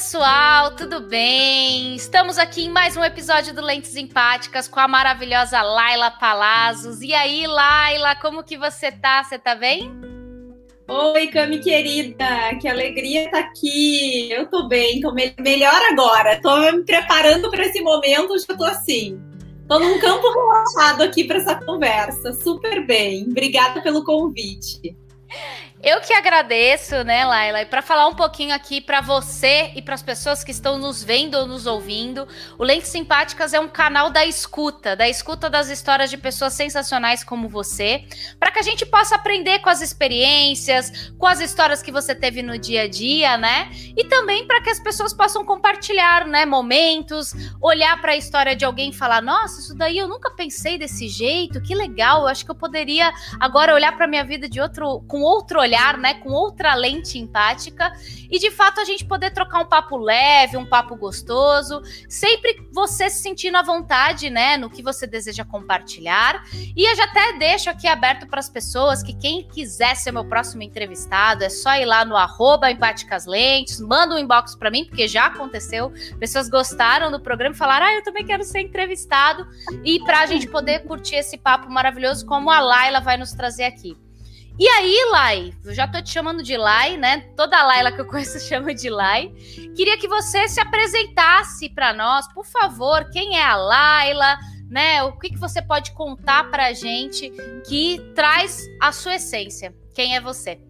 pessoal, tudo bem? Estamos aqui em mais um episódio do Lentes Empáticas com a maravilhosa Laila Palazos. E aí, Laila, como que você tá? Você tá bem? Oi, Cami querida, que alegria estar tá aqui. Eu tô bem, tô me melhor agora. Tô me preparando para esse momento, já tô assim. Tô num campo relaxado aqui para essa conversa. Super bem. Obrigada pelo convite. Eu que agradeço, né, Laila? E para falar um pouquinho aqui para você e para as pessoas que estão nos vendo ou nos ouvindo, o Lentes Simpáticas é um canal da escuta, da escuta das histórias de pessoas sensacionais como você, para que a gente possa aprender com as experiências, com as histórias que você teve no dia a dia, né? E também para que as pessoas possam compartilhar, né, momentos, olhar para a história de alguém e falar: "Nossa, isso daí eu nunca pensei desse jeito, que legal, eu acho que eu poderia agora olhar para minha vida de outro com outro olhar olhar, né, com outra lente empática e de fato a gente poder trocar um papo leve, um papo gostoso, sempre você se sentindo à vontade, né, no que você deseja compartilhar. E eu já até deixo aqui aberto para as pessoas que quem quiser ser meu próximo entrevistado, é só ir lá no arroba empáticas lentes, manda um inbox para mim, porque já aconteceu, pessoas gostaram do programa e falaram, ah, eu também quero ser entrevistado, e para a gente poder curtir esse papo maravilhoso como a Laila vai nos trazer aqui. E aí, Lai, eu já tô te chamando de Lai, né? Toda Laila que eu conheço chama de Lai. Queria que você se apresentasse para nós, por favor. Quem é a Laila? Né? O que, que você pode contar pra gente que traz a sua essência? Quem é você?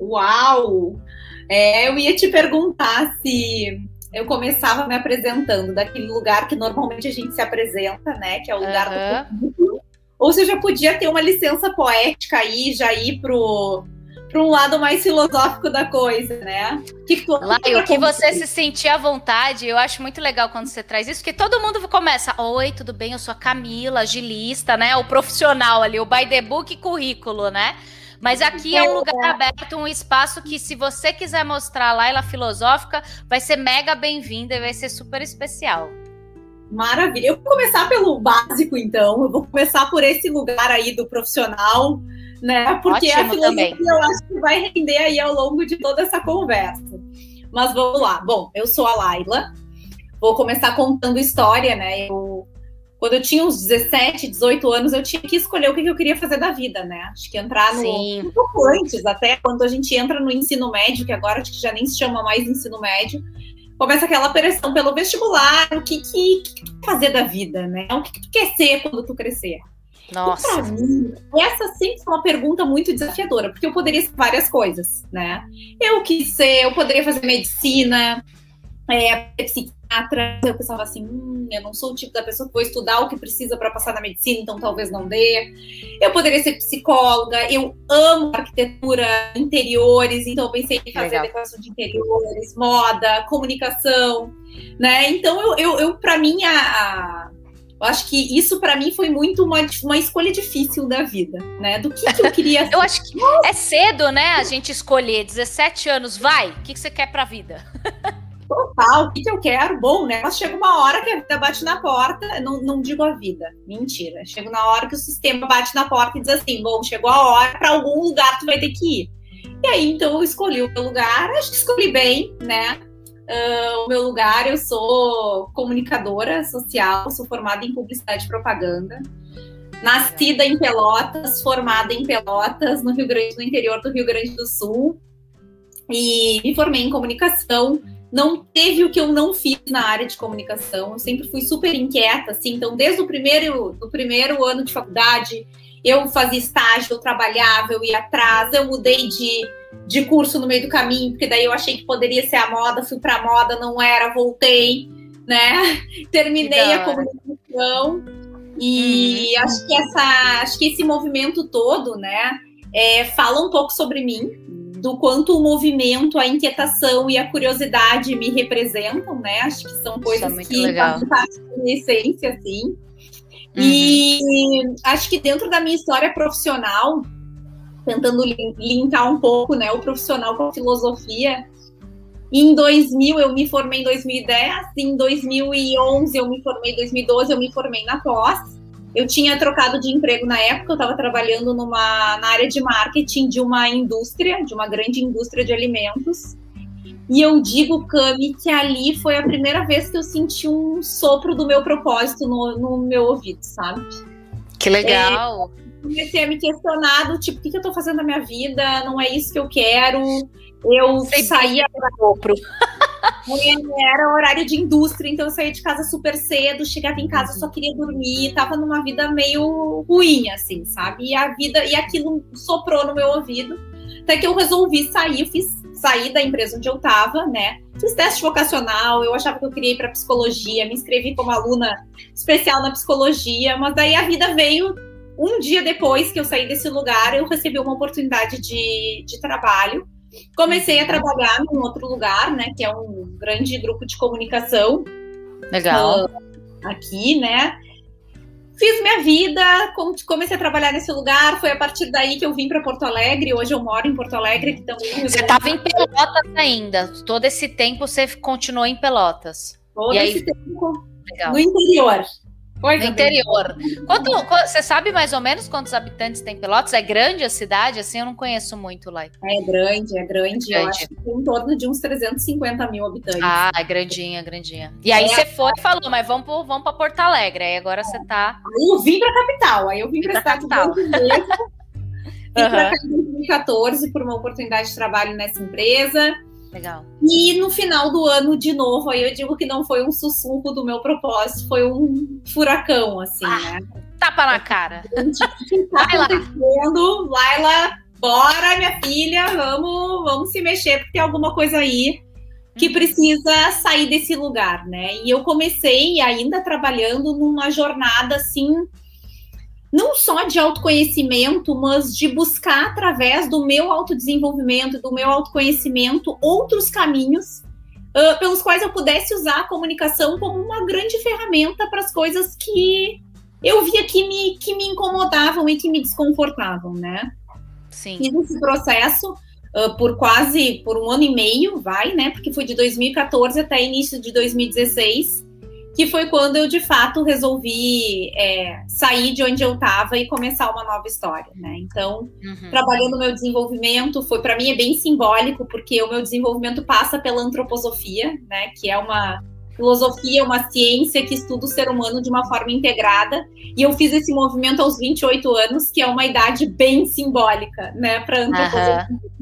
Uau! É, eu ia te perguntar se eu começava me apresentando daquele lugar que normalmente a gente se apresenta, né? Que é o lugar uhum. do público ou você já podia ter uma licença poética aí, já ir pro para um lado mais filosófico da coisa, né? Que tu, Lá, o que você se sentir à vontade, eu acho muito legal quando você traz isso, porque todo mundo começa, oi, tudo bem, eu sou a Camila, agilista, né? O profissional ali, o by the book currículo, né? Mas aqui é um lugar aberto, um espaço que, se você quiser mostrar lá ela filosófica, vai ser mega bem-vinda e vai ser super especial. Maravilha. Eu vou começar pelo básico, então. Eu vou começar por esse lugar aí do profissional, né? Porque Ótimo a filosofia também. eu acho que vai render aí ao longo de toda essa conversa. Mas vamos lá. Bom, eu sou a Laila. Vou começar contando história, né? Eu, quando eu tinha uns 17, 18 anos, eu tinha que escolher o que eu queria fazer da vida, né? Acho que entrar no. Sim. Um pouco antes, até quando a gente entra no ensino médio, que agora acho que já nem se chama mais ensino médio começa aquela pressão pelo vestibular, o que, que, que fazer da vida, né? O que, que tu quer ser quando tu crescer? Nossa. E pra mim, essa sempre foi uma pergunta muito desafiadora, porque eu poderia ser várias coisas, né? Eu quis ser, eu poderia fazer medicina, é, psiquiatra, eu pensava assim, hum, eu não sou o tipo da pessoa que vou estudar o que precisa para passar na medicina, então talvez não dê. Eu poderia ser psicóloga, eu amo arquitetura, interiores, então eu pensei em fazer Legal. decoração de interiores, moda, comunicação, né? Então eu, eu, eu para mim a, eu acho que isso para mim foi muito uma, uma escolha difícil da vida, né? Do que, que eu queria ser. eu acho que é cedo, né? A gente escolher 17 anos, vai, o que, que você quer pra vida? Total, o que, que eu quero? Bom, né? Mas chega uma hora que a vida bate na porta, não, não digo a vida, mentira. Chega na hora que o sistema bate na porta e diz assim: bom, chegou a hora, para algum lugar tu vai ter que ir. E aí, então, eu escolhi o meu lugar, acho que escolhi bem, né? Uh, o meu lugar, eu sou comunicadora social, sou formada em publicidade e propaganda. Nascida em Pelotas, formada em Pelotas, no Rio Grande, no interior do Rio Grande do Sul. E me formei em comunicação não teve o que eu não fiz na área de comunicação. Eu sempre fui super inquieta, assim. Então, desde o primeiro, do primeiro ano de faculdade, eu fazia estágio, eu trabalhava, eu ia atrás, eu mudei de, de curso no meio do caminho, porque daí eu achei que poderia ser a moda, fui para moda, não era, voltei, né? Terminei a comunicação e uhum. acho que essa, acho que esse movimento todo, né, é, fala um pouco sobre mim, do quanto o movimento, a inquietação e a curiosidade me representam, né? Acho que são coisas é que fazem parte da minha essência, assim. Uhum. E acho que dentro da minha história profissional, tentando linkar um pouco, né, o profissional com a filosofia, em 2000 eu me formei em 2010, em 2011 eu me formei, em 2012 eu me formei na pós. Eu tinha trocado de emprego na época, eu estava trabalhando numa, na área de marketing de uma indústria, de uma grande indústria de alimentos. E eu digo, Cami, que ali foi a primeira vez que eu senti um sopro do meu propósito no, no meu ouvido, sabe? Que legal! É, comecei a me questionar do tipo, o que, que eu tô fazendo na minha vida? Não é isso que eu quero. Eu Sei saía para sopro. Era horário de indústria, então eu saía de casa super cedo, chegava em casa só queria dormir, tava numa vida meio ruim, assim, sabe? E a vida, e aquilo soprou no meu ouvido. Até que eu resolvi sair, fiz sair da empresa onde eu estava, né? Fiz teste vocacional, eu achava que eu queria ir para psicologia, me inscrevi como aluna especial na psicologia, mas daí a vida veio um dia depois que eu saí desse lugar, eu recebi uma oportunidade de, de trabalho. Comecei a trabalhar num outro lugar, né? Que é um grande grupo de comunicação. Legal. Uh, aqui, né? Fiz minha vida, comecei a trabalhar nesse lugar. Foi a partir daí que eu vim para Porto Alegre. Hoje eu moro em Porto Alegre. também. Você estava em Pelotas ainda. Todo esse tempo você continuou em Pelotas. Todo e esse aí... tempo Legal. no interior. Coisa no interior. Quanto, você sabe mais ou menos quantos habitantes tem Pelotas? É grande a cidade? Assim, eu não conheço muito lá. É grande, é grande. É grande. Eu acho que tem em torno de uns 350 mil habitantes. Ah, é grandinha, grandinha. E aí é. você foi e falou, mas vamos, pro, vamos para Porto Alegre. Aí agora você tá. Aí eu vim para a capital. Aí eu vim para a capital. Vim para cá em 2014 por uma oportunidade de trabalho nessa empresa. Legal. E no final do ano, de novo, aí eu digo que não foi um sussurro do meu propósito, foi um furacão, assim, ah, né? Tapa na cara. Gente, tá Vai acontecendo? Lá. Laila, bora, minha filha, vamos, vamos se mexer, porque tem alguma coisa aí que uhum. precisa sair desse lugar, né? E eu comecei ainda trabalhando numa jornada assim não só de autoconhecimento, mas de buscar através do meu autodesenvolvimento, do meu autoconhecimento, outros caminhos uh, pelos quais eu pudesse usar a comunicação como uma grande ferramenta para as coisas que eu via que me, que me incomodavam e que me desconfortavam, né? Sim. Fiz esse processo uh, por quase por um ano e meio, vai, né? Porque foi de 2014 até início de 2016 que foi quando eu de fato resolvi é, sair de onde eu estava e começar uma nova história, né? Então, uhum. trabalhando meu desenvolvimento, foi para mim é bem simbólico porque o meu desenvolvimento passa pela antroposofia, né? Que é uma filosofia, uma ciência que estuda o ser humano de uma forma integrada. E eu fiz esse movimento aos 28 anos, que é uma idade bem simbólica, né, para antroposofia. Uhum.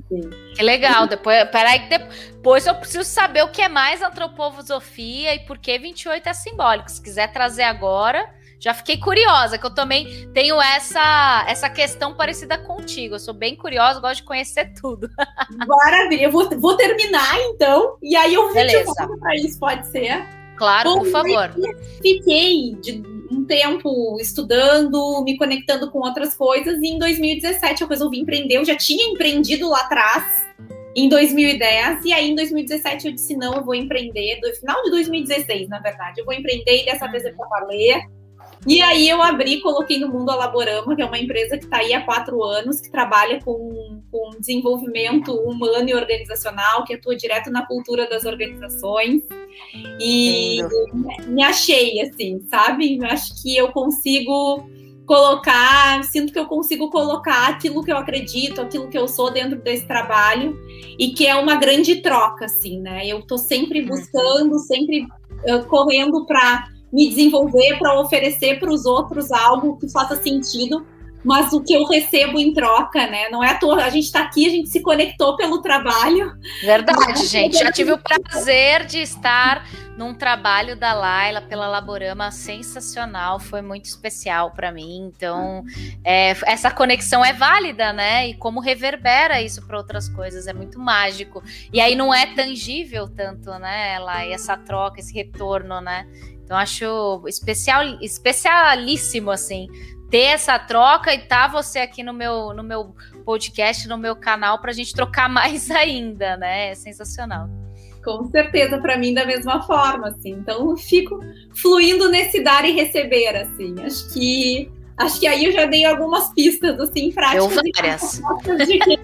Que legal. Depois, peraí, depois eu preciso saber o que é mais antroposofia e por que 28 é simbólico. Se quiser trazer agora, já fiquei curiosa, que eu também tenho essa essa questão parecida contigo. Eu sou bem curiosa, gosto de conhecer tudo. Maravilha, eu vou, vou terminar então, e aí eu vou para isso, pode ser? Claro, Bom, por favor. Fiquei de um tempo estudando, me conectando com outras coisas, e em 2017 eu resolvi empreender. Eu já tinha empreendido lá atrás, em 2010, e aí em 2017 eu disse: não, eu vou empreender. No final de 2016, na verdade, eu vou empreender e dessa vez é para valer. E aí eu abri, coloquei no Mundo Alaborama, que é uma empresa que está aí há quatro anos, que trabalha com, com desenvolvimento humano e organizacional, que atua direto na cultura das organizações. E me achei, assim, sabe? Acho que eu consigo colocar, sinto que eu consigo colocar aquilo que eu acredito, aquilo que eu sou dentro desse trabalho e que é uma grande troca, assim, né? Eu tô sempre uhum. buscando, sempre uh, correndo para me desenvolver para oferecer para os outros algo que faça sentido, mas o que eu recebo em troca, né? Não é à toa, a gente está aqui, a gente se conectou pelo trabalho. Verdade, gente. Já tive o prazer de estar num trabalho da Laila pela Laborama sensacional, foi muito especial para mim. Então, é, essa conexão é válida, né? E como reverbera isso para outras coisas é muito mágico. E aí não é tangível tanto, né, Lai, essa troca, esse retorno, né? Então acho especial, especialíssimo assim ter essa troca e tá você aqui no meu no meu podcast, no meu canal para a gente trocar mais ainda, né? É sensacional. Com certeza, para mim da mesma forma, assim. Então eu fico fluindo nesse dar e receber, assim. Acho que acho que aí eu já dei algumas pistas assim práticas de quem,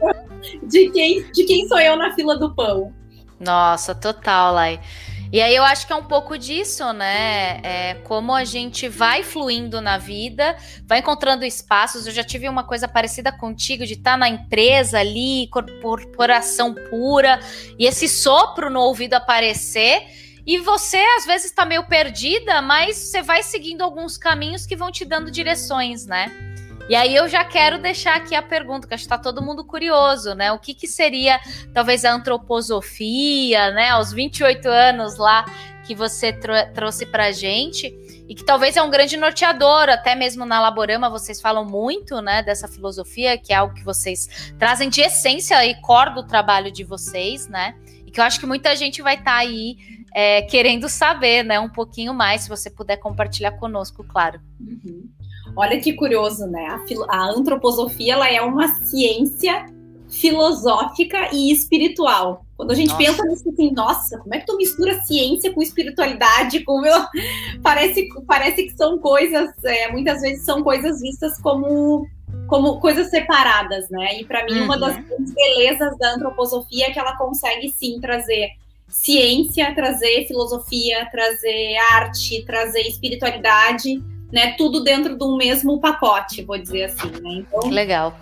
de quem de quem sou eu na fila do pão. Nossa, total, Lai. E aí eu acho que é um pouco disso, né? É como a gente vai fluindo na vida, vai encontrando espaços. Eu já tive uma coisa parecida contigo, de estar tá na empresa ali, corporação pura, e esse sopro no ouvido aparecer. E você, às vezes, está meio perdida, mas você vai seguindo alguns caminhos que vão te dando direções, né? E aí eu já quero deixar aqui a pergunta, que acho que está todo mundo curioso, né? O que, que seria talvez a antroposofia, né? Aos 28 anos lá que você tro trouxe para gente e que talvez é um grande norteador, até mesmo na Laborama vocês falam muito, né, dessa filosofia, que é algo que vocês trazem de essência e core do trabalho de vocês, né, e que eu acho que muita gente vai estar tá aí é, querendo saber, né, um pouquinho mais, se você puder compartilhar conosco, claro. Uhum. Olha que curioso, né? A, a antroposofia ela é uma ciência filosófica e espiritual. Quando a gente nossa. pensa nisso assim, nossa, como é que tu mistura ciência com espiritualidade? Com meu... parece, parece que são coisas, é, muitas vezes são coisas vistas como, como coisas separadas, né? E para mim, uhum. uma das belezas da antroposofia é que ela consegue sim trazer ciência, trazer filosofia, trazer arte, trazer espiritualidade né? Tudo dentro de um mesmo pacote, vou dizer assim, né? Então, legal.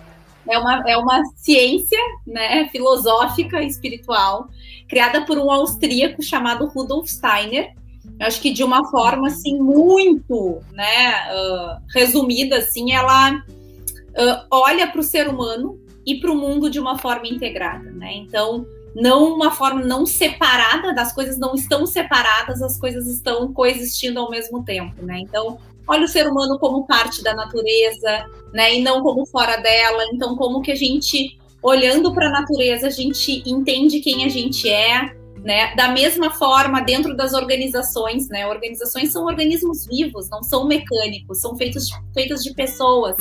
É uma, é uma ciência né, filosófica espiritual criada por um austríaco chamado Rudolf Steiner. Eu acho que de uma forma assim muito, né, uh, resumida, assim, ela uh, olha para o ser humano e para o mundo de uma forma integrada, né? Então, não uma forma não separada, das coisas não estão separadas, as coisas estão coexistindo ao mesmo tempo, né? Então, olha o ser humano como parte da natureza, né, e não como fora dela. Então, como que a gente, olhando para a natureza, a gente entende quem a gente é, né? Da mesma forma, dentro das organizações, né? Organizações são organismos vivos, não são mecânicos, são feitos, feitas de pessoas.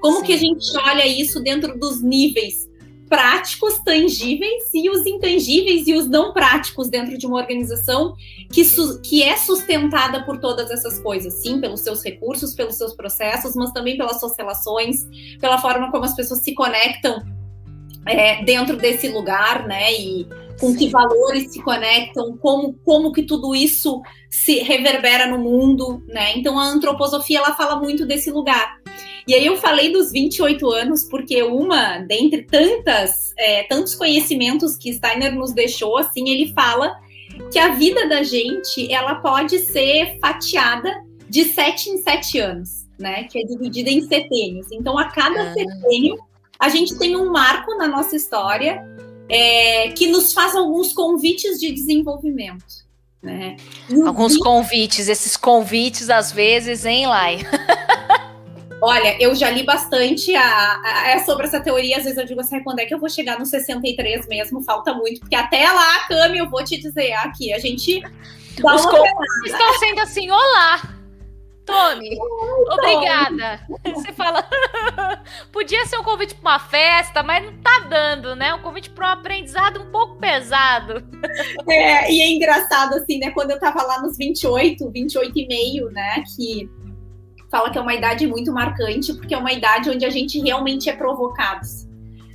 Como Sim. que a gente olha isso dentro dos níveis práticos, tangíveis e os intangíveis e os não práticos dentro de uma organização que, que é sustentada por todas essas coisas, sim, pelos seus recursos, pelos seus processos, mas também pelas suas relações, pela forma como as pessoas se conectam é, dentro desse lugar, né? E com que valores se conectam, como, como que tudo isso se reverbera no mundo, né? Então a antroposofia ela fala muito desse lugar. E aí eu falei dos 28 anos, porque uma, dentre tantas, é, tantos conhecimentos que Steiner nos deixou, assim, ele fala que a vida da gente ela pode ser fatiada de sete em sete anos, né? Que é dividida em setênios. Então, a cada ah. setênio, a gente tem um marco na nossa história é, que nos faz alguns convites de desenvolvimento. Né? Alguns convites, esses convites, às vezes, hein, Lai? Olha, eu já li bastante a, a, a, sobre essa teoria. Às vezes eu digo assim, quando é que eu vou chegar no 63 mesmo? Falta muito, porque até lá, Cami, eu vou te dizer aqui, a gente. Dá Os uma estão sendo assim, olá! Tony, obrigada. Você fala, podia ser um convite para uma festa, mas não tá dando, né? Um convite para um aprendizado um pouco pesado. É, e é engraçado assim, né? Quando eu tava lá nos 28, 28 e meio, né? Que fala que é uma idade muito marcante, porque é uma idade onde a gente realmente é provocado.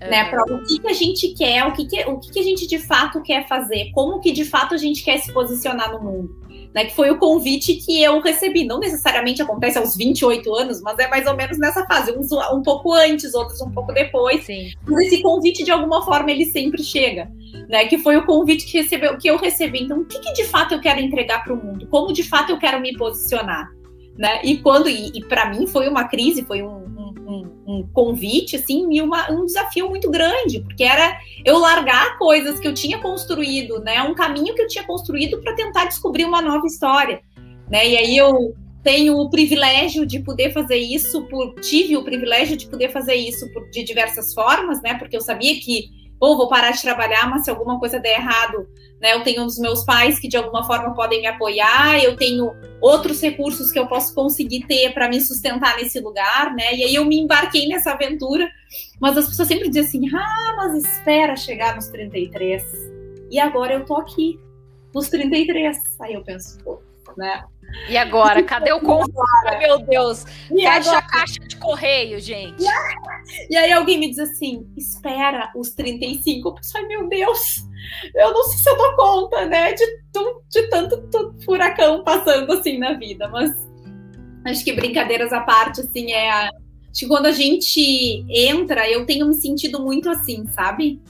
É. Né, para o que, que a gente quer, o, que, que, o que, que a gente de fato quer fazer, como que de fato a gente quer se posicionar no mundo. Né, que foi o convite que eu recebi. Não necessariamente acontece aos 28 anos, mas é mais ou menos nessa fase, uns um pouco antes, outros um pouco depois. Sim. Mas esse convite, de alguma forma, ele sempre chega. Né, que foi o convite que, recebeu, que eu recebi. Então, o que, que de fato eu quero entregar para o mundo? Como de fato eu quero me posicionar? Né? E quando e, e para mim foi uma crise, foi um, um, um, convite assim e uma, um desafio muito grande, porque era eu largar coisas que eu tinha construído, né? Um caminho que eu tinha construído para tentar descobrir uma nova história, né? E aí eu tenho o privilégio de poder fazer isso, por, tive o privilégio de poder fazer isso por, de diversas formas, né? Porque eu sabia que ou vou parar de trabalhar, mas se alguma coisa der errado, né, eu tenho os meus pais que de alguma forma podem me apoiar, eu tenho outros recursos que eu posso conseguir ter para me sustentar nesse lugar, né? E aí eu me embarquei nessa aventura, mas as pessoas sempre dizem assim: "Ah, mas espera chegar nos 33". E agora eu tô aqui nos 33. Aí eu penso, pô, né? E agora? Cadê o convite? Meu Deus! E Fecha agora? a caixa de correio, gente. E aí alguém me diz assim: espera os 35. Eu penso, ai meu Deus! eu não sei se eu dou conta, né, de, de tanto furacão passando assim na vida, mas acho que brincadeiras à parte, assim, é a, acho que quando a gente entra, eu tenho me sentido muito assim, sabe?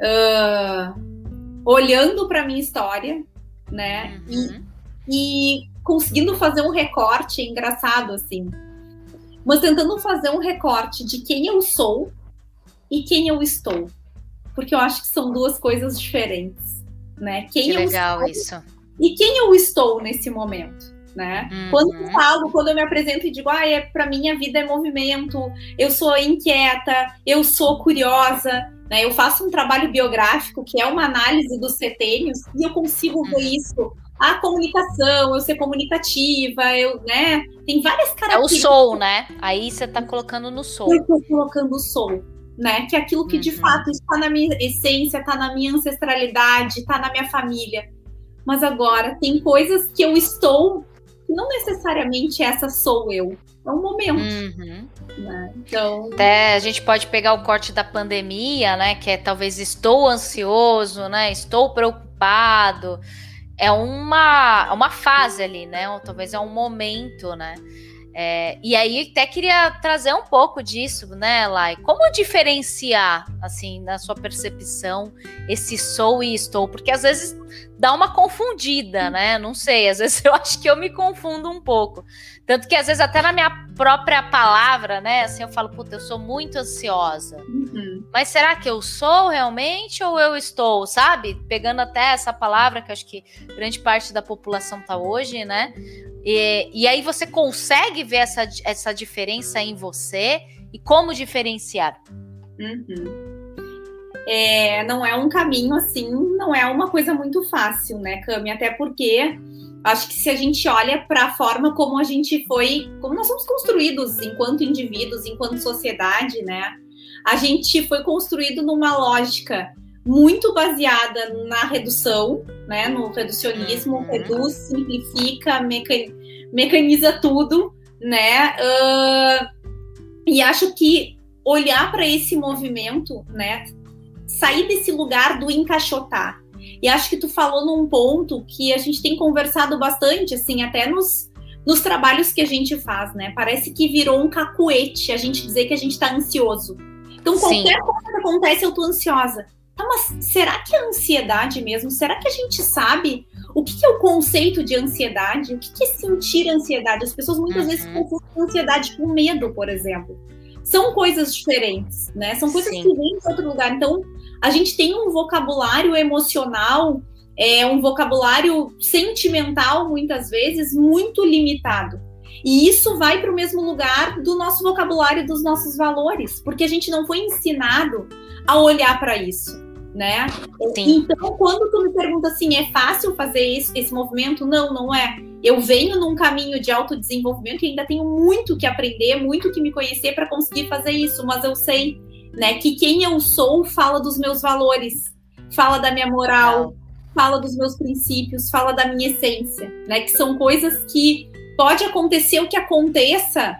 Uh, olhando para minha história, né? Uhum. E, e conseguindo fazer um recorte engraçado, assim. Mas tentando fazer um recorte de quem eu sou e quem eu estou. Porque eu acho que são duas coisas diferentes, né? Quem que legal estou isso. E quem eu estou nesse momento, né? Uhum. Quando eu falo, quando eu me apresento e digo, ah, é, para mim a vida é movimento, eu sou inquieta, eu sou curiosa, né? Eu faço um trabalho biográfico que é uma análise dos setênios e eu consigo ver uhum. isso a comunicação, eu ser comunicativa, eu, né? Tem várias características. É o sou, né? Aí você tá colocando no sou. Eu tô colocando o sou, né? Que é aquilo que uhum. de fato está na minha essência, está na minha ancestralidade, está na minha família. Mas agora tem coisas que eu estou que não necessariamente essa sou eu. É um momento. Uhum. Né? Então. Até a gente pode pegar o corte da pandemia, né? Que é talvez estou ansioso, né? Estou preocupado é uma, uma fase ali, né? Ou talvez é um momento, né? É, e aí até queria trazer um pouco disso, né, Lai? Como diferenciar, assim, na sua percepção, esse sou e estou? Porque às vezes dá uma confundida, né? Não sei, às vezes eu acho que eu me confundo um pouco. Tanto que às vezes até na minha própria palavra, né? Assim, eu falo, puta, eu sou muito ansiosa. Uhum. Mas será que eu sou realmente ou eu estou, sabe? Pegando até essa palavra que acho que grande parte da população tá hoje, né? E, e aí você consegue ver essa, essa diferença em você e como diferenciar. Uhum. É, não é um caminho assim, não é uma coisa muito fácil, né, Cami? Até porque acho que se a gente olha para a forma como a gente foi, como nós somos construídos enquanto indivíduos, enquanto sociedade, né? A gente foi construído numa lógica muito baseada na redução, né? No reducionismo, uhum. reduz, simplifica, mecaniza tudo, né? Uh, e acho que olhar para esse movimento, né? Sair desse lugar do encaixotar e acho que tu falou num ponto que a gente tem conversado bastante, assim, até nos, nos trabalhos que a gente faz, né? Parece que virou um cacuete a gente dizer que a gente tá ansioso. Então, qualquer Sim. coisa que acontece, eu tô ansiosa. Tá, mas será que é ansiedade mesmo? Será que a gente sabe o que, é o conceito de ansiedade? O que, é sentir ansiedade? As pessoas muitas uhum. vezes confundem ansiedade com medo, por exemplo. São coisas diferentes, né? São coisas Sim. que vêm de outro lugar. Então, a gente tem um vocabulário emocional, é, um vocabulário sentimental, muitas vezes, muito limitado. E isso vai para o mesmo lugar do nosso vocabulário, dos nossos valores, porque a gente não foi ensinado a olhar para isso, né? Sim. Então, quando tu me pergunta assim, é fácil fazer esse, esse movimento? Não, não é. Eu venho num caminho de autodesenvolvimento e ainda tenho muito que aprender, muito que me conhecer para conseguir fazer isso, mas eu sei né? Que quem eu sou fala dos meus valores, fala da minha moral, fala dos meus princípios, fala da minha essência, né? Que são coisas que pode acontecer o que aconteça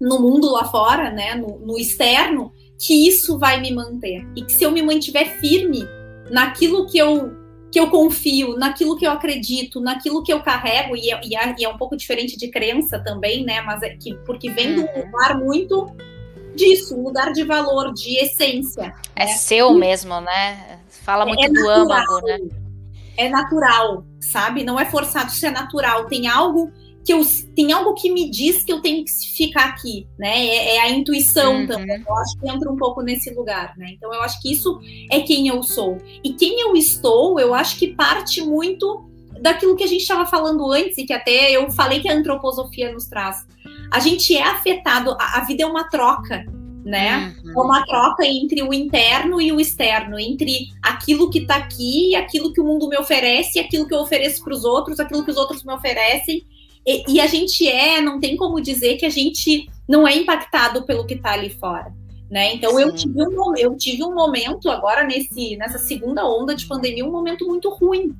no mundo lá fora, né? No, no externo, que isso vai me manter e que se eu me mantiver firme naquilo que eu que eu confio, naquilo que eu acredito, naquilo que eu carrego, e é, e é, e é um pouco diferente de crença também, né? Mas é que, porque vem de um uhum. lugar muito disso, um lugar de valor, de essência. É né? seu mesmo, né? Fala muito é do natural, âmago, né? É natural, sabe? Não é forçado, isso é natural. Tem algo que eu tem algo que me diz que eu tenho que ficar aqui, né? É, é a intuição uhum. também. Eu acho que entra um pouco nesse lugar, né? Então eu acho que isso é quem eu sou. E quem eu estou, eu acho que parte muito daquilo que a gente estava falando antes e que até eu falei que a antroposofia nos traz a gente é afetado, a, a vida é uma troca, né? Uhum. É uma troca entre o interno e o externo, entre aquilo que está aqui e aquilo que o mundo me oferece, aquilo que eu ofereço para os outros, aquilo que os outros me oferecem. E, e, a gente é, não tem como dizer que a gente não é impactado pelo que está ali fora. Né? Então eu tive, um, eu tive um momento agora nesse, nessa segunda onda de pandemia, um momento muito ruim,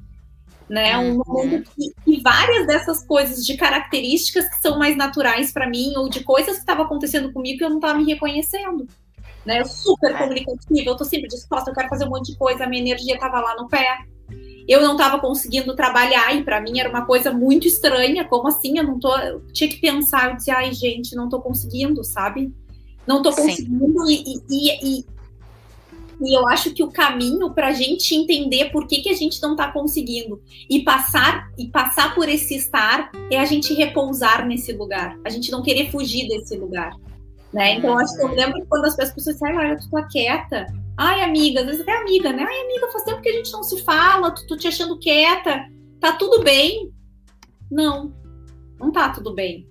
né? Um momento que, que, várias dessas coisas de características que são mais naturais para mim ou de coisas que estavam acontecendo comigo que eu não estava me reconhecendo, né? Super comunicativa, eu tô sempre disposta, eu quero fazer um monte de coisa, a minha energia tava lá no pé. Eu não estava conseguindo trabalhar e para mim era uma coisa muito estranha, como assim? Eu não tô, eu tinha que pensar, eu dizia, ai gente, não tô conseguindo, sabe? Não tô conseguindo e, e, e, e eu acho que o caminho para a gente entender por que, que a gente não está conseguindo e passar e passar por esse estar é a gente repousar nesse lugar, a gente não querer fugir desse lugar. Né? Então, acho que eu lembro quando as pessoas disseram, ai, tu tá quieta. Ai, amiga, às vezes até amiga, né? Ai, amiga, faz tempo que a gente não se fala, tu, tu te achando quieta, tá tudo bem? Não, não tá tudo bem.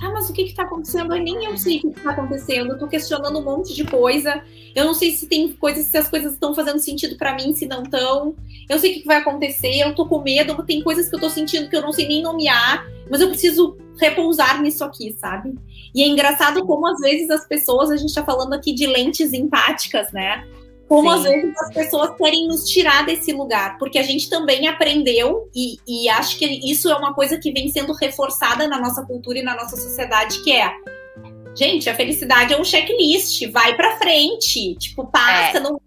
Ah, mas o que está acontecendo? Eu nem eu sei o que está acontecendo. Eu estou questionando um monte de coisa. Eu não sei se tem coisas, se as coisas estão fazendo sentido para mim, se não estão. Eu sei o que vai acontecer. Eu estou com medo. Tem coisas que eu estou sentindo que eu não sei nem nomear. Mas eu preciso repousar nisso aqui, sabe? E é engraçado como às vezes as pessoas, a gente está falando aqui de lentes empáticas, né? Como Sim. às vezes as pessoas querem nos tirar desse lugar, porque a gente também aprendeu, e, e acho que isso é uma coisa que vem sendo reforçada na nossa cultura e na nossa sociedade, que é gente, a felicidade é um checklist, vai para frente, tipo, passa, é. não,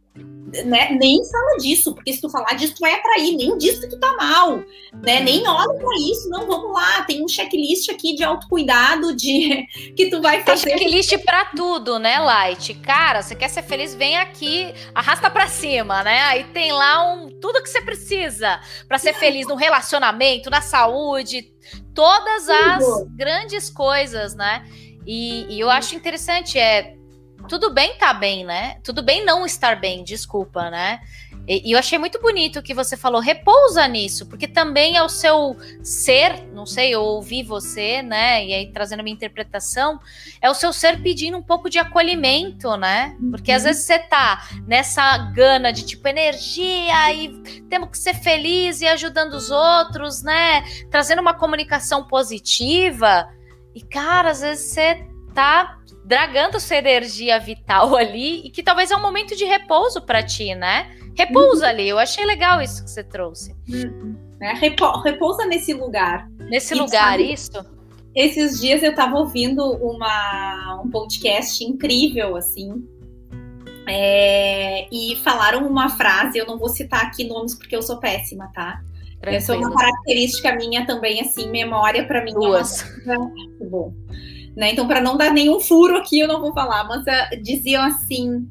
né, nem fala disso, porque se tu falar disso, tu vai atrair, nem disso que tu tá mal, né? Nem olha pra isso, não, vamos lá, tem um checklist aqui de autocuidado, de que tu vai fazer. Tem checklist pra tudo, né, Light? Cara, você quer ser feliz, vem aqui, arrasta pra cima, né? Aí tem lá um tudo que você precisa para ser feliz no relacionamento, na saúde, todas as grandes coisas, né? E, e eu acho interessante, é tudo bem tá bem, né? Tudo bem não estar bem, desculpa, né? E, e eu achei muito bonito o que você falou, repousa nisso, porque também é o seu ser, não sei, eu ouvi você, né? E aí trazendo a minha interpretação, é o seu ser pedindo um pouco de acolhimento, né? Porque às uhum. vezes você tá nessa gana de tipo energia e temos que ser feliz e ajudando os outros, né? Trazendo uma comunicação positiva. E cara, às vezes você tá dragando sua energia vital ali e que talvez é um momento de repouso para ti, né? Repousa uhum. ali. Eu achei legal isso que você trouxe. Uhum. É, repousa nesse lugar. Nesse e lugar, sabe, isso? Esses dias eu estava ouvindo uma, um podcast incrível, assim, é, e falaram uma frase, eu não vou citar aqui nomes porque eu sou péssima, tá? Tranquilo. Essa é uma característica minha também, assim, memória para mim. Duas. É uma coisa, bom. Né? Então, para não dar nenhum furo aqui, eu não vou falar, mas uh, diziam assim: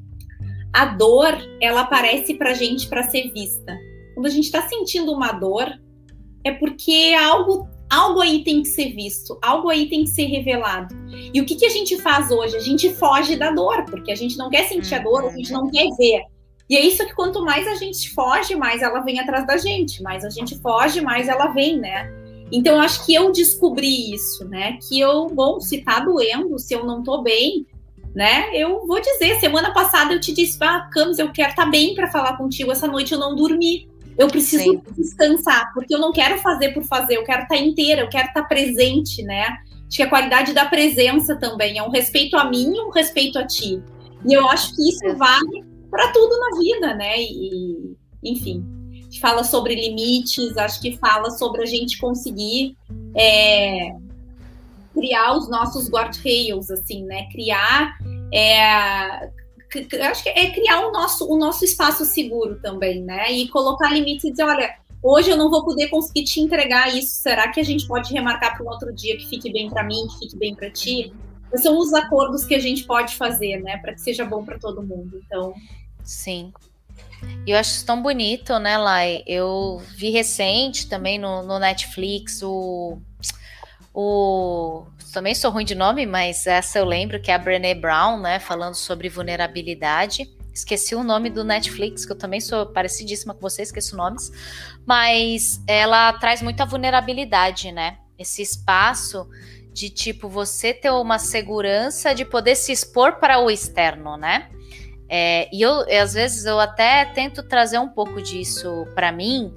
a dor, ela aparece para gente para ser vista. Quando a gente está sentindo uma dor, é porque algo, algo aí tem que ser visto, algo aí tem que ser revelado. E o que, que a gente faz hoje? A gente foge da dor, porque a gente não quer sentir a dor, a gente não quer ver. E é isso que quanto mais a gente foge, mais ela vem atrás da gente. Mais a gente foge, mais ela vem, né? Então, acho que eu descobri isso, né? Que eu, bom, se tá doendo, se eu não tô bem, né? Eu vou dizer, semana passada eu te disse, ah, Camis, eu quero estar tá bem para falar contigo. Essa noite eu não dormi. Eu preciso Sim. descansar, porque eu não quero fazer por fazer, eu quero estar tá inteira, eu quero estar tá presente, né? Acho que a qualidade da presença também é um respeito a mim e um respeito a ti. E eu acho que isso vale para tudo na vida, né? E, enfim que fala sobre limites, acho que fala sobre a gente conseguir é, criar os nossos guardrails, assim, né? Criar. É, acho que é criar o nosso, o nosso espaço seguro também, né? E colocar limites e dizer, olha, hoje eu não vou poder conseguir te entregar isso. Será que a gente pode remarcar para um outro dia que fique bem para mim, que fique bem para ti? São os acordos que a gente pode fazer, né? Para que seja bom para todo mundo. Então. Sim. E eu acho isso tão bonito, né, Lai? Eu vi recente também no, no Netflix o. O. Também sou ruim de nome, mas essa eu lembro que é a Brené Brown, né? Falando sobre vulnerabilidade. Esqueci o nome do Netflix, que eu também sou parecidíssima com você, esqueço nomes. Mas ela traz muita vulnerabilidade, né? Esse espaço de tipo você ter uma segurança de poder se expor para o externo, né? É, e eu, às vezes, eu até tento trazer um pouco disso para mim,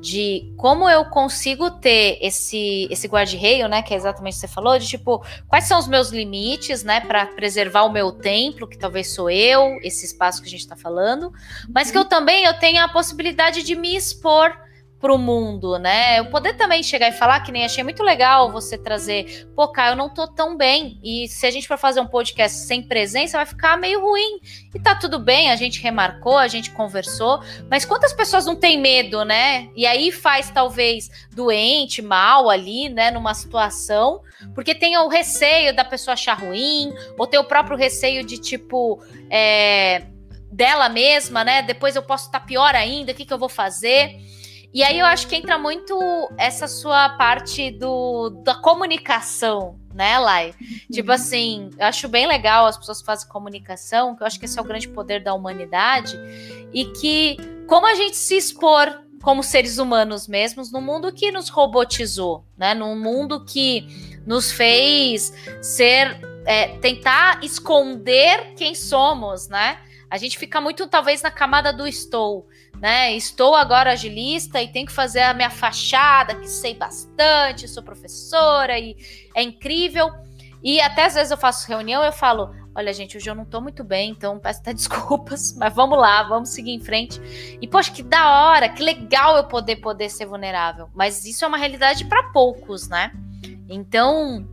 de como eu consigo ter esse esse guarda-reio, né, que é exatamente o que você falou, de tipo, quais são os meus limites, né, para preservar o meu templo, que talvez sou eu, esse espaço que a gente está falando, mas que eu também eu tenha a possibilidade de me expor para o mundo, né? Eu poder também chegar e falar que nem achei muito legal você trazer, pô, cara, eu não tô tão bem e se a gente for fazer um podcast sem presença vai ficar meio ruim. E tá tudo bem, a gente remarcou, a gente conversou, mas quantas pessoas não têm medo, né? E aí faz talvez doente, mal ali, né, numa situação, porque tem o receio da pessoa achar ruim, ou tem o próprio receio de tipo, é, dela mesma, né? Depois eu posso estar tá pior ainda, o que, que eu vou fazer? E aí eu acho que entra muito essa sua parte do, da comunicação, né, Lai? Uhum. Tipo assim, eu acho bem legal as pessoas fazem comunicação, que eu acho que esse é o grande poder da humanidade, e que como a gente se expor como seres humanos mesmos no mundo que nos robotizou, né? Num mundo que nos fez ser é, tentar esconder quem somos, né? A gente fica muito talvez na camada do estou né? Estou agora agilista e tenho que fazer a minha fachada, que sei bastante, sou professora e é incrível. E até às vezes eu faço reunião e eu falo: olha, gente, hoje eu não tô muito bem, então peço até desculpas, mas vamos lá, vamos seguir em frente. E, poxa, que da hora, que legal eu poder poder ser vulnerável. Mas isso é uma realidade para poucos, né? Então,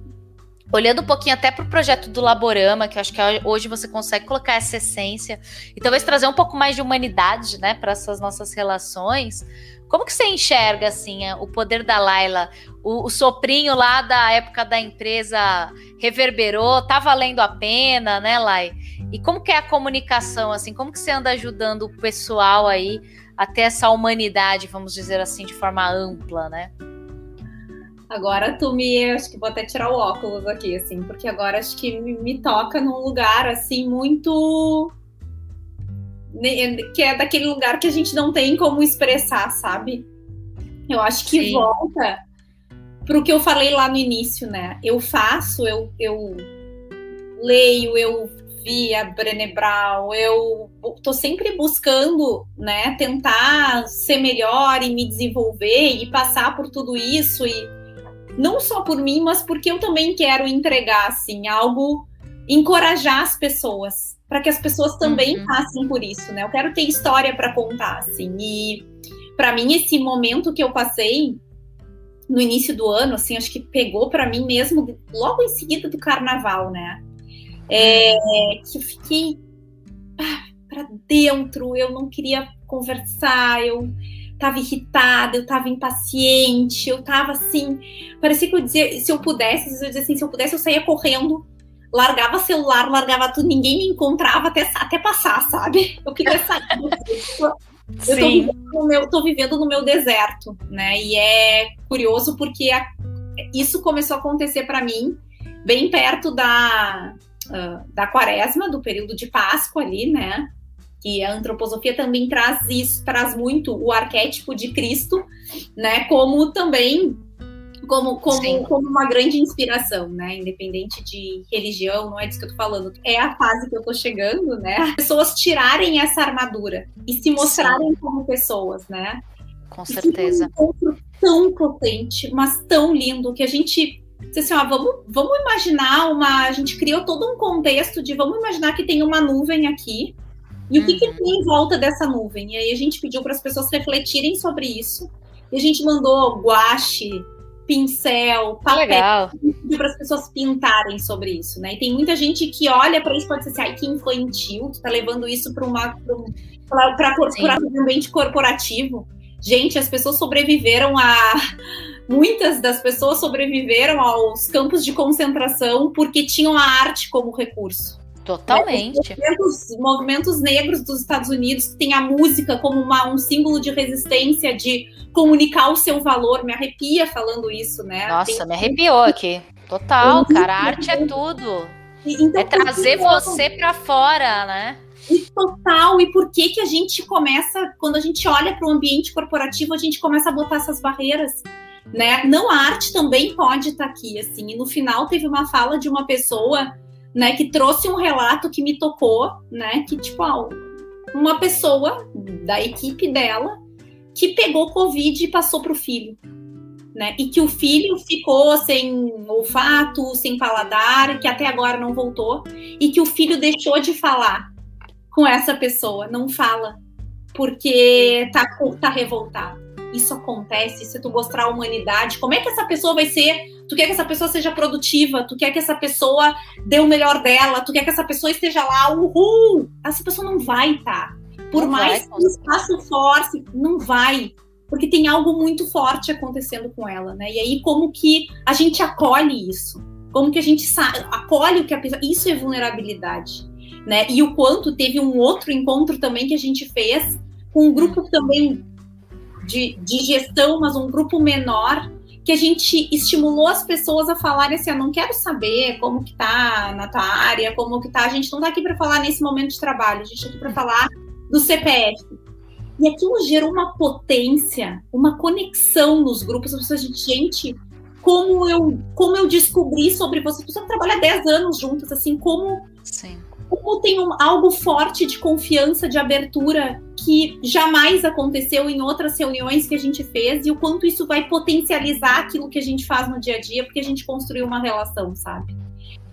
olhando um pouquinho até para o projeto do Laborama, que eu acho que hoje você consegue colocar essa essência e talvez trazer um pouco mais de humanidade, né, para essas nossas relações. Como que você enxerga assim o poder da Laila? O, o, soprinho lá da época da empresa reverberou, tá valendo a pena, né, Lai? E como que é a comunicação assim? Como que você anda ajudando o pessoal aí a ter essa humanidade, vamos dizer assim, de forma ampla, né? Agora tu me. Acho que vou até tirar o óculos aqui, assim, porque agora acho que me, toca num lugar, assim, muito. Que é daquele lugar que a gente não tem como expressar, sabe? Eu acho que Sim. volta pro que eu falei lá no início, né? Eu faço, eu, eu leio, eu vi a Brené Brown, eu tô sempre buscando, né, tentar ser melhor e me desenvolver e passar por tudo isso e não só por mim, mas porque eu também quero entregar assim algo, encorajar as pessoas, para que as pessoas também uhum. passem por isso, né? Eu quero ter história para contar, assim. E para mim esse momento que eu passei no início do ano, assim, acho que pegou para mim mesmo logo em seguida do carnaval, né? É, que eu fiquei ah, para dentro, eu não queria conversar, eu tava irritada, eu tava impaciente, eu tava assim. Parecia que eu dizia, se eu pudesse, eu dizia assim, se eu pudesse, eu saía correndo, largava celular, largava tudo, ninguém me encontrava até, até passar, sabe? Eu queria sair. eu, tô vivendo, no meu, tô vivendo no meu deserto, né? E é curioso porque a, isso começou a acontecer para mim bem perto da, uh, da quaresma, do período de Páscoa ali, né? Que a antroposofia também traz isso, traz muito o arquétipo de Cristo, né, como também como, como, como uma grande inspiração, né? Independente de religião, não é disso que eu tô falando. É a fase que eu tô chegando, né? As pessoas tirarem essa armadura e se mostrarem Sim. como pessoas, né? Com certeza. E um encontro tão potente, mas tão lindo, que a gente assim, ó, vamos, vamos imaginar uma. A gente criou todo um contexto de vamos imaginar que tem uma nuvem aqui, e o que, que uhum. tem em volta dessa nuvem? E aí a gente pediu para as pessoas refletirem sobre isso. E a gente mandou guache, pincel, papel, para as pessoas pintarem sobre isso, né? E tem muita gente que olha para isso e pode dizer assim, ai, que infantil, tu tá levando isso para uma para um ambiente corporativo. Gente, as pessoas sobreviveram a muitas das pessoas sobreviveram aos campos de concentração porque tinham a arte como recurso. Totalmente. Movimentos, movimentos, negros dos Estados Unidos tem a música como uma, um símbolo de resistência, de comunicar o seu valor. Me arrepia falando isso, né? Nossa, tem... me arrepiou aqui. Total, cara. A arte é tudo. Então, é trazer você para fora, né? E total. E por que que a gente começa, quando a gente olha para o ambiente corporativo, a gente começa a botar essas barreiras? Né? Não, a arte também pode estar tá aqui, assim. E no final teve uma fala de uma pessoa né, que trouxe um relato que me tocou, né, que tipo, uma pessoa da equipe dela que pegou Covid e passou para o filho. Né? E que o filho ficou sem olfato, sem paladar, que até agora não voltou, e que o filho deixou de falar com essa pessoa, não fala, porque tá, tá revoltado. Isso acontece, se tu mostrar a humanidade, como é que essa pessoa vai ser? Tu quer que essa pessoa seja produtiva, tu quer que essa pessoa dê o melhor dela, tu quer que essa pessoa esteja lá, uhul! Essa pessoa não vai estar. Tá. Por não mais vai, que o espaço force, não vai porque tem algo muito forte acontecendo com ela, né? E aí como que a gente acolhe isso? Como que a gente acolhe o que a pessoa. Isso é vulnerabilidade. Né? E o quanto teve um outro encontro também que a gente fez com um grupo também de, de gestão, mas um grupo menor, que a gente estimulou as pessoas a falarem assim, eu não quero saber como que tá na tua área, como que tá, a gente não tá aqui para falar nesse momento de trabalho, a gente tá aqui para falar do CPF. E aquilo gerou uma potência, uma conexão nos grupos, as pessoas, gente, como eu, como eu descobri sobre você, pessoas trabalham 10 anos juntas, assim, como, Sim. Como tem um, algo forte de confiança, de abertura que jamais aconteceu em outras reuniões que a gente fez e o quanto isso vai potencializar aquilo que a gente faz no dia a dia, porque a gente construiu uma relação, sabe?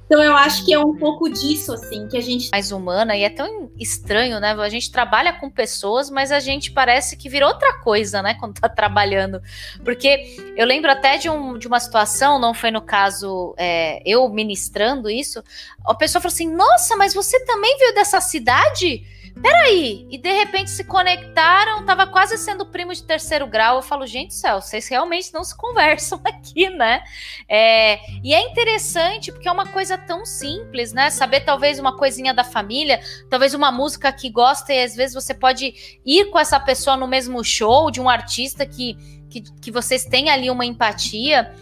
Então eu acho que é um pouco disso, assim, que a gente. Mais humana, e é tão estranho, né? A gente trabalha com pessoas, mas a gente parece que vira outra coisa, né? Quando tá trabalhando. Porque eu lembro até de, um, de uma situação, não foi no caso é, eu ministrando isso, a pessoa falou assim: Nossa, mas você também veio dessa cidade? Peraí, e de repente se conectaram, tava quase sendo primo de terceiro grau. Eu falo, gente do céu, vocês realmente não se conversam aqui, né? É, e é interessante porque é uma coisa tão simples, né? Saber talvez uma coisinha da família, talvez uma música que gosta, e às vezes você pode ir com essa pessoa no mesmo show de um artista que, que, que vocês têm ali uma empatia,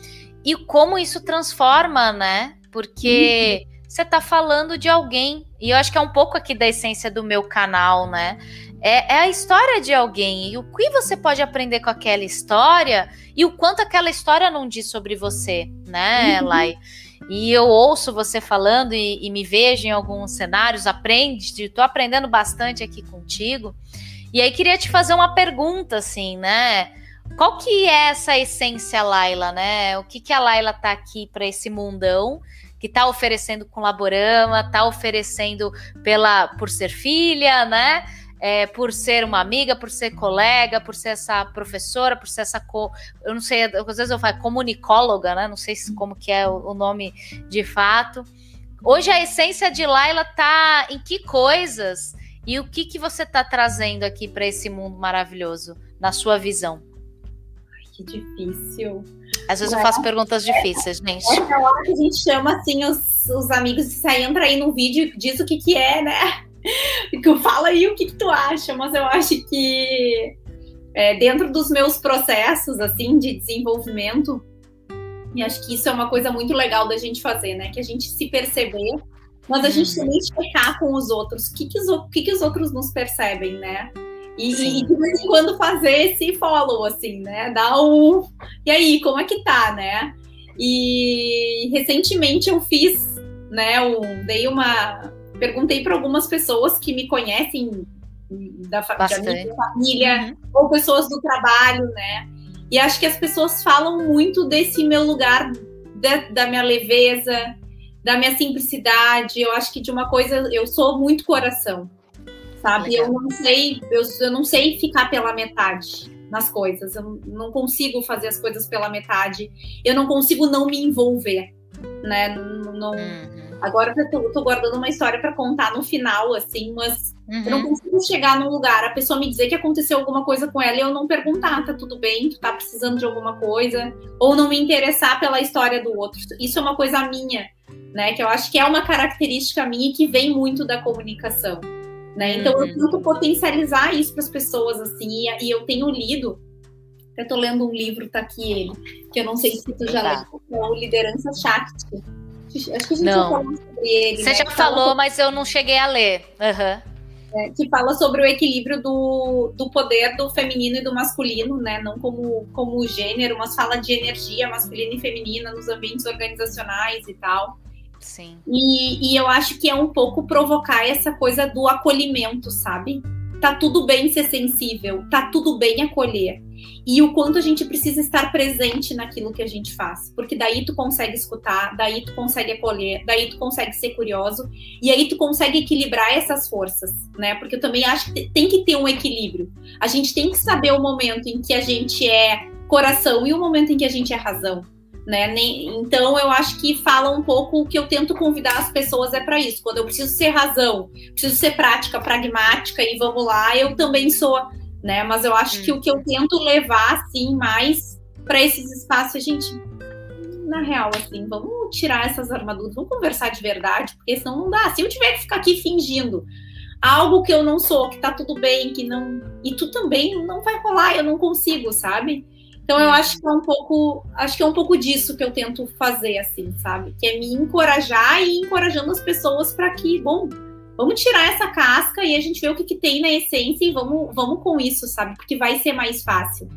e como isso transforma, né? Porque. Uhum você está falando de alguém. E eu acho que é um pouco aqui da essência do meu canal, né? É, é, a história de alguém. E o que você pode aprender com aquela história e o quanto aquela história não diz sobre você, né, uhum. Lai? E eu ouço você falando e, e me vejo em alguns cenários, aprende, estou aprendendo bastante aqui contigo. E aí queria te fazer uma pergunta, assim, né? Qual que é essa essência Laila, né? O que que a Laila tá aqui para esse mundão que está oferecendo com Laborama, está oferecendo pela por ser filha, né? É, por ser uma amiga, por ser colega, por ser essa professora, por ser essa co... eu não sei, às vezes eu falo comunicóloga, né? Não sei se, como que é o, nome de fato. Hoje a essência de Laila tá em que coisas e o que que você está trazendo aqui para esse mundo maravilhoso na sua visão? que difícil. Às vezes eu faço perguntas difíceis, gente. É hora que a gente chama assim os, os amigos e sai, entra aí no vídeo e diz o que que é, né? Fala aí o que, que tu acha, mas eu acho que é, dentro dos meus processos assim de desenvolvimento, e acho que isso é uma coisa muito legal da gente fazer, né? Que a gente se perceber, mas a gente uhum. também checar com os outros. O que, que, os, que, que os outros nos percebem, né? E, e, de vez em quando fazer esse follow, assim, né? Dar um. E aí, como é que tá, né? E recentemente eu fiz, né? Um, dei uma. Perguntei para algumas pessoas que me conhecem da, da minha família, uhum. ou pessoas do trabalho, né? E acho que as pessoas falam muito desse meu lugar, da, da minha leveza, da minha simplicidade. Eu acho que de uma coisa, eu sou muito coração sabe? Legal. Eu não sei, eu, eu não sei ficar pela metade nas coisas. Eu não consigo fazer as coisas pela metade. Eu não consigo não me envolver, né? Não, não... Uhum. Agora eu tô, tô, guardando uma história para contar no final, assim, mas uhum. eu não uhum. consigo chegar num lugar, a pessoa me dizer que aconteceu alguma coisa com ela e eu não perguntar, tá tudo bem, tu tá precisando de alguma coisa, ou não me interessar pela história do outro. Isso é uma coisa minha, né? Que eu acho que é uma característica minha e que vem muito da comunicação. Né? Então uhum. eu tento potencializar isso para as pessoas assim, e, eu tenho lido, até tô lendo um livro, tá aqui ele, que eu não sei se tu já tá. leu, é o Liderança Shakti. Acho que a gente não. já falou sobre ele. Você né? já falou, mas eu não cheguei a ler. Uhum. É, que fala sobre o equilíbrio do, do poder do feminino e do masculino, né? Não como, como gênero, mas fala de energia masculina e feminina nos ambientes organizacionais e tal. Sim. E, e eu acho que é um pouco provocar essa coisa do acolhimento, sabe? Tá tudo bem ser sensível, tá tudo bem acolher. e o quanto a gente precisa estar presente naquilo que a gente faz, porque daí tu consegue escutar, daí tu consegue acolher, daí tu consegue ser curioso e aí tu consegue equilibrar essas forças, né? Porque eu também acho que tem que ter um equilíbrio. A gente tem que saber o momento em que a gente é coração e o momento em que a gente é razão. Né? Então eu acho que fala um pouco o que eu tento convidar as pessoas é para isso. Quando eu preciso ser razão, preciso ser prática, pragmática e vamos lá, eu também sou né? Mas eu acho que o que eu tento levar, assim, mais para esses espaços, a gente, na real, assim, vamos tirar essas armaduras, vamos conversar de verdade, porque senão não dá. Se eu tiver que ficar aqui fingindo algo que eu não sou, que tá tudo bem, que não. E tu também não vai rolar, eu não consigo, sabe? Então eu acho que é um pouco, acho que é um pouco disso que eu tento fazer, assim, sabe? Que é me encorajar e encorajando as pessoas para que, bom, Vamos tirar essa casca e a gente vê o que, que tem na essência e vamos, vamos com isso, sabe? Porque vai ser mais fácil.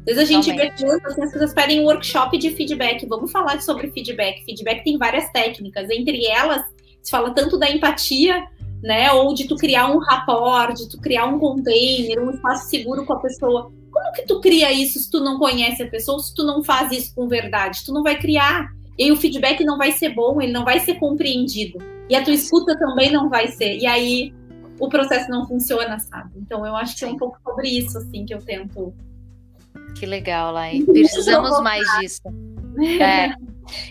Às vezes a gente Realmente. vê assim, as pessoas pedem um workshop de feedback. Vamos falar sobre feedback. Feedback tem várias técnicas. Entre elas, se fala tanto da empatia, né? Ou de tu criar um rapport, de tu criar um container, um espaço seguro com a pessoa. Como que tu cria isso se tu não conhece a pessoa, se tu não faz isso com verdade? Tu não vai criar. E aí o feedback não vai ser bom, ele não vai ser compreendido. E a tua escuta também não vai ser. E aí o processo não funciona, sabe? Então eu acho que é um pouco sobre isso, assim, que eu tento. Que legal, Lai. Precisamos mais disso. É.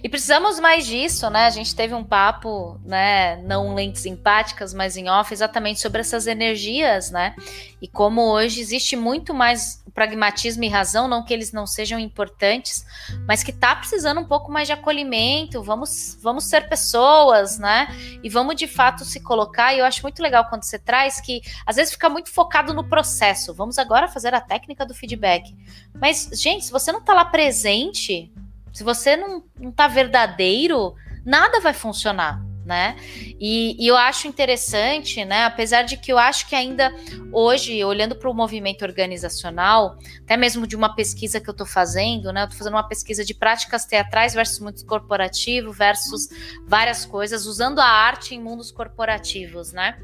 E precisamos mais disso, né? A gente teve um papo, né, não lentes empáticas, mas em off, exatamente sobre essas energias, né? E como hoje existe muito mais pragmatismo e razão, não que eles não sejam importantes, mas que tá precisando um pouco mais de acolhimento, vamos, vamos ser pessoas, né? E vamos de fato se colocar. E eu acho muito legal quando você traz que às vezes fica muito focado no processo. Vamos agora fazer a técnica do feedback. Mas, gente, se você não tá lá presente, se você não, não tá verdadeiro, nada vai funcionar né? E, e, eu acho interessante, né? Apesar de que eu acho que ainda hoje, olhando para o movimento organizacional, até mesmo de uma pesquisa que eu estou fazendo, né? Eu estou fazendo uma pesquisa de práticas teatrais versus mundo corporativo versus várias coisas, usando a arte em mundos corporativos, né?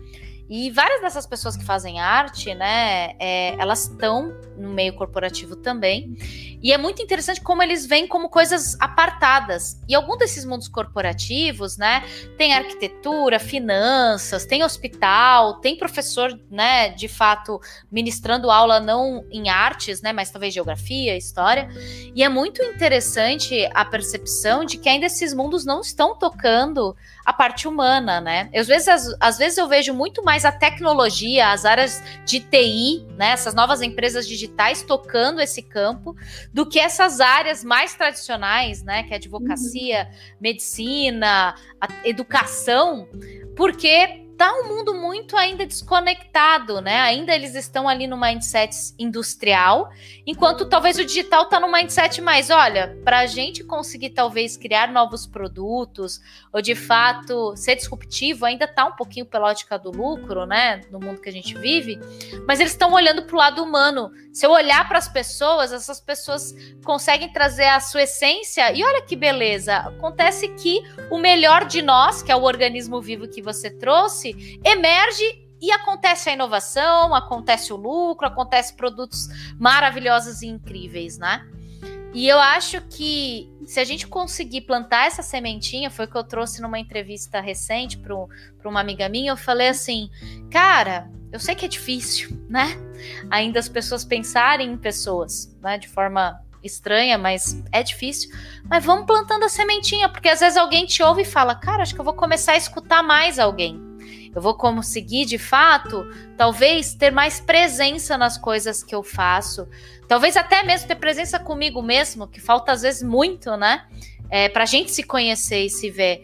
E várias dessas pessoas que fazem arte, né, é, elas estão no meio corporativo também. E é muito interessante como eles vêm como coisas apartadas. E algum desses mundos corporativos, né, tem arquitetura, finanças, tem hospital, tem professor, né, de fato, ministrando aula não em artes, né, mas talvez geografia, história. E é muito interessante a percepção de que ainda esses mundos não estão tocando a parte humana, né? Às vezes, às, às vezes eu vejo muito mais a tecnologia, as áreas de TI, né, essas novas empresas digitais tocando esse campo, do que essas áreas mais tradicionais, né, que é advocacia, uhum. medicina, educação, porque tá um mundo muito ainda desconectado, né? Ainda eles estão ali no mindset industrial, enquanto talvez o digital tá no mindset mais, olha, para a gente conseguir talvez criar novos produtos ou de fato ser disruptivo, ainda tá um pouquinho pela ótica do lucro, né? No mundo que a gente vive, mas eles estão olhando para o lado humano. Se eu olhar para as pessoas, essas pessoas conseguem trazer a sua essência e olha que beleza. Acontece que o melhor de nós, que é o organismo vivo que você trouxe emerge e acontece a inovação, acontece o lucro, acontece produtos maravilhosos e incríveis, né? E eu acho que se a gente conseguir plantar essa sementinha, foi o que eu trouxe numa entrevista recente para uma amiga minha, eu falei assim, cara, eu sei que é difícil, né? Ainda as pessoas pensarem em pessoas, né? De forma estranha, mas é difícil. Mas vamos plantando a sementinha, porque às vezes alguém te ouve e fala, cara, acho que eu vou começar a escutar mais alguém eu vou conseguir de fato, talvez ter mais presença nas coisas que eu faço, talvez até mesmo ter presença comigo mesmo, que falta às vezes muito, né? É, para a gente se conhecer e se ver.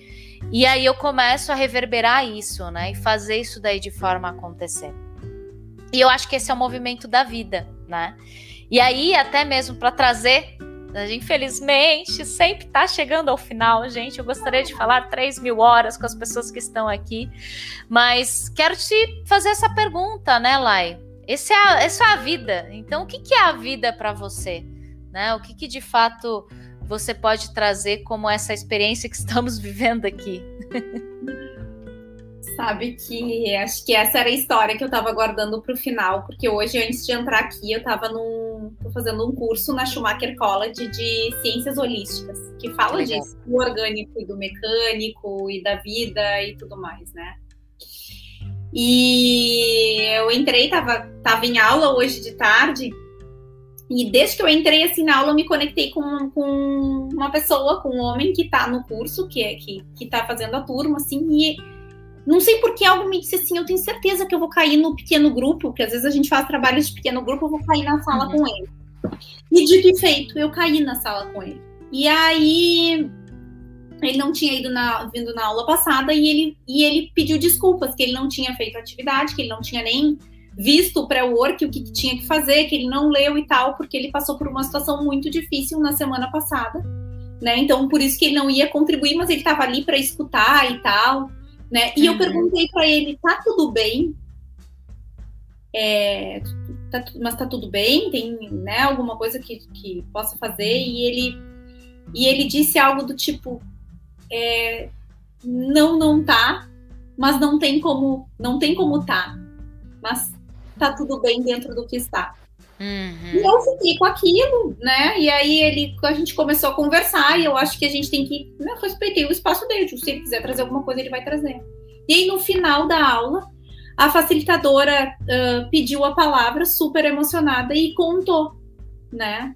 E aí eu começo a reverberar isso, né? E fazer isso daí de forma a acontecer. E eu acho que esse é o movimento da vida, né? E aí, até mesmo para trazer Infelizmente, sempre está chegando ao final, gente. Eu gostaria de falar 3 mil horas com as pessoas que estão aqui, mas quero te fazer essa pergunta, né, Lai? Esse é essa é a vida. Então, o que, que é a vida para você? Né? O que, que de fato você pode trazer como essa experiência que estamos vivendo aqui? Sabe que acho que essa era a história que eu estava guardando para o final, porque hoje, antes de entrar aqui, eu estava num. fazendo um curso na Schumacher College de Ciências Holísticas, que fala Legal. disso, do orgânico e do mecânico e da vida e tudo mais, né? E eu entrei, tava, tava em aula hoje de tarde, e desde que eu entrei assim na aula, eu me conectei com, com uma pessoa, com um homem que está no curso, que é que, que tá fazendo a turma, assim, e não sei por que algo me disse assim, eu tenho certeza que eu vou cair no pequeno grupo, porque às vezes a gente faz trabalhos de pequeno grupo, eu vou cair na sala uhum. com ele. E dito e feito, eu caí na sala com ele. E aí ele não tinha ido na, vindo na aula passada e ele, e ele pediu desculpas, que ele não tinha feito atividade, que ele não tinha nem visto o pré-work, o que, que tinha que fazer, que ele não leu e tal, porque ele passou por uma situação muito difícil na semana passada, né? Então, por isso que ele não ia contribuir, mas ele estava ali para escutar e tal, né? E uhum. eu perguntei para ele, tá tudo bem? É, tá, mas tá tudo bem? Tem, né, alguma coisa que, que possa fazer? E ele e ele disse algo do tipo, é, não, não tá, mas não tem como, não tem como tá. Mas tá tudo bem dentro do que está. Uhum. E eu fiquei com aquilo, né? E aí ele, a gente começou a conversar e eu acho que a gente tem que né, respeitar o espaço dele. Tipo, se ele quiser trazer alguma coisa, ele vai trazer. E aí no final da aula, a facilitadora uh, pediu a palavra, super emocionada e contou, né?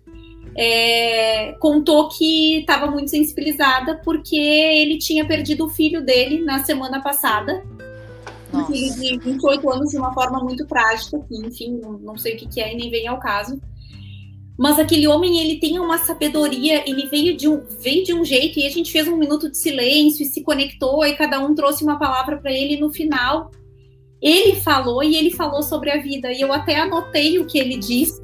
É, contou que estava muito sensibilizada porque ele tinha perdido o filho dele na semana passada filho de 28 anos de uma forma muito trágica, que, enfim, não, não sei o que, que é e nem vem ao caso. Mas aquele homem, ele tem uma sabedoria, ele veio de, um, veio de um jeito, e a gente fez um minuto de silêncio e se conectou, e cada um trouxe uma palavra para ele, e no final, ele falou, e ele falou sobre a vida, e eu até anotei o que ele disse,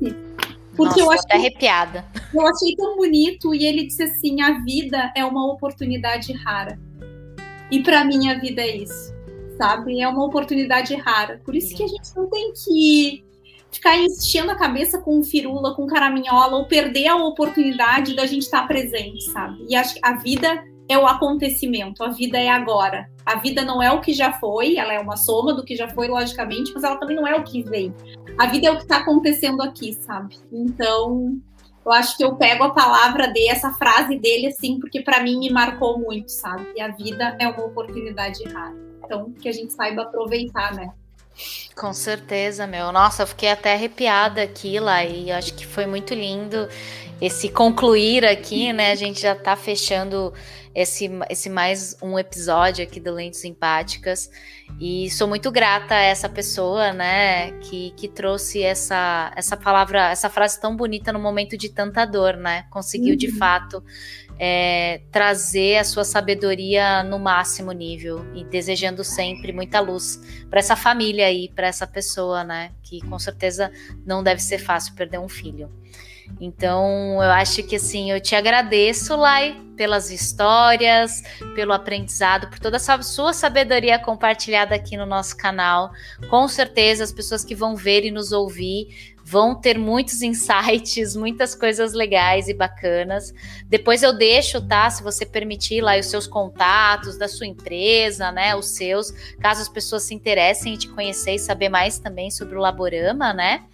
porque Nossa, eu achei, até arrepiada. Eu achei tão bonito, e ele disse assim, a vida é uma oportunidade rara. E para mim, a vida é isso sabe? É uma oportunidade rara. Por isso que a gente não tem que ficar enchendo a cabeça com firula, com caraminhola, ou perder a oportunidade da gente estar presente, sabe? E acho que a vida é o acontecimento, a vida é agora. A vida não é o que já foi, ela é uma soma do que já foi, logicamente, mas ela também não é o que vem. A vida é o que está acontecendo aqui, sabe? Então, eu acho que eu pego a palavra dele, essa frase dele, assim, porque para mim me marcou muito, sabe? E a vida é uma oportunidade rara. Então, que a gente saiba aproveitar, né? Com certeza, meu. Nossa, eu fiquei até arrepiada aqui lá e acho que foi muito lindo esse concluir aqui, né? A gente já tá fechando esse, esse mais um episódio aqui do Lentes Simpáticas e sou muito grata a essa pessoa, né, que, que trouxe essa, essa palavra, essa frase tão bonita no momento de tanta dor, né? Conseguiu uhum. de fato é, trazer a sua sabedoria no máximo nível e desejando sempre muita luz para essa família aí, para essa pessoa, né? Que com certeza não deve ser fácil perder um filho. Então, eu acho que assim, eu te agradeço, Lai, pelas histórias, pelo aprendizado, por toda essa sua sabedoria compartilhada aqui no nosso canal. Com certeza, as pessoas que vão ver e nos ouvir vão ter muitos insights, muitas coisas legais e bacanas. Depois eu deixo, tá? Se você permitir lá os seus contatos da sua empresa, né? Os seus, caso as pessoas se interessem em te conhecer e saber mais também sobre o Laborama, né?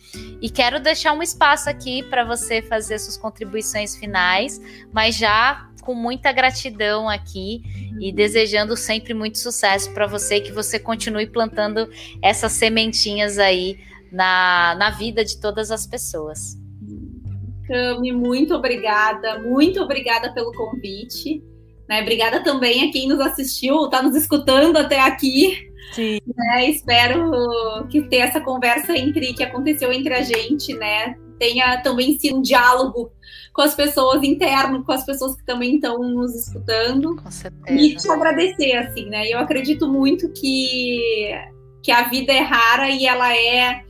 E quero deixar um espaço aqui para você fazer suas contribuições finais, mas já com muita gratidão aqui e desejando sempre muito sucesso para você, que você continue plantando essas sementinhas aí na, na vida de todas as pessoas. Cami, muito obrigada, muito obrigada pelo convite. Né? Obrigada também a quem nos assistiu, está nos escutando até aqui. Sim. Né? Espero que ter essa conversa entre que aconteceu entre a gente, né? Tenha também sido um diálogo com as pessoas interno, com as pessoas que também estão nos escutando. Com certeza. E te agradecer, assim, né? Eu acredito muito que, que a vida é rara e ela é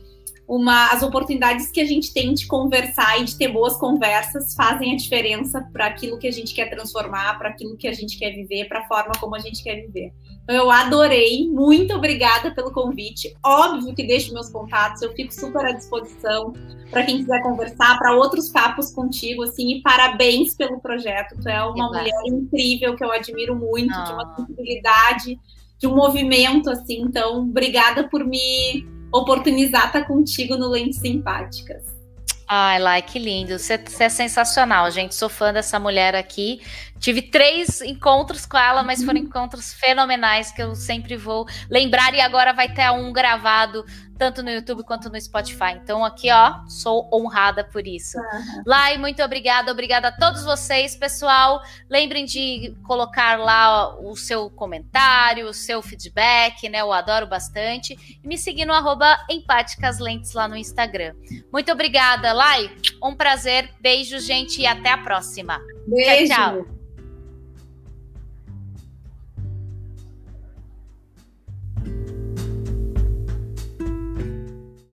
uma, as oportunidades que a gente tem de conversar e de ter boas conversas fazem a diferença para aquilo que a gente quer transformar, para aquilo que a gente quer viver, para a forma como a gente quer viver. Então, eu adorei, muito obrigada pelo convite. Óbvio que deixo meus contatos, eu fico super à disposição para quem quiser conversar, para outros papos contigo, assim, e parabéns pelo projeto. Tu é uma mulher incrível que eu admiro muito, de uma ah. sensibilidade, de um movimento, assim. Então, obrigada por me oportunizar estar contigo no Lentes Simpáticas. Ai, Lai, que lindo. Você, você, é sensacional, gente. Sou fã dessa mulher aqui. Tive três encontros com ela, mas foram uhum. encontros fenomenais que eu sempre vou lembrar. E agora vai ter um gravado tanto no YouTube quanto no Spotify. Então, aqui, ó, sou honrada por isso. Uhum. Lai, muito obrigada. Obrigada a todos vocês, pessoal. Lembrem de colocar lá o seu comentário, o seu feedback, né? Eu adoro bastante. E me seguir no arroba Lentes lá no Instagram. Muito obrigada, Lai. Um prazer. Beijo, gente, e até a próxima. Beijo. Tchau, tchau.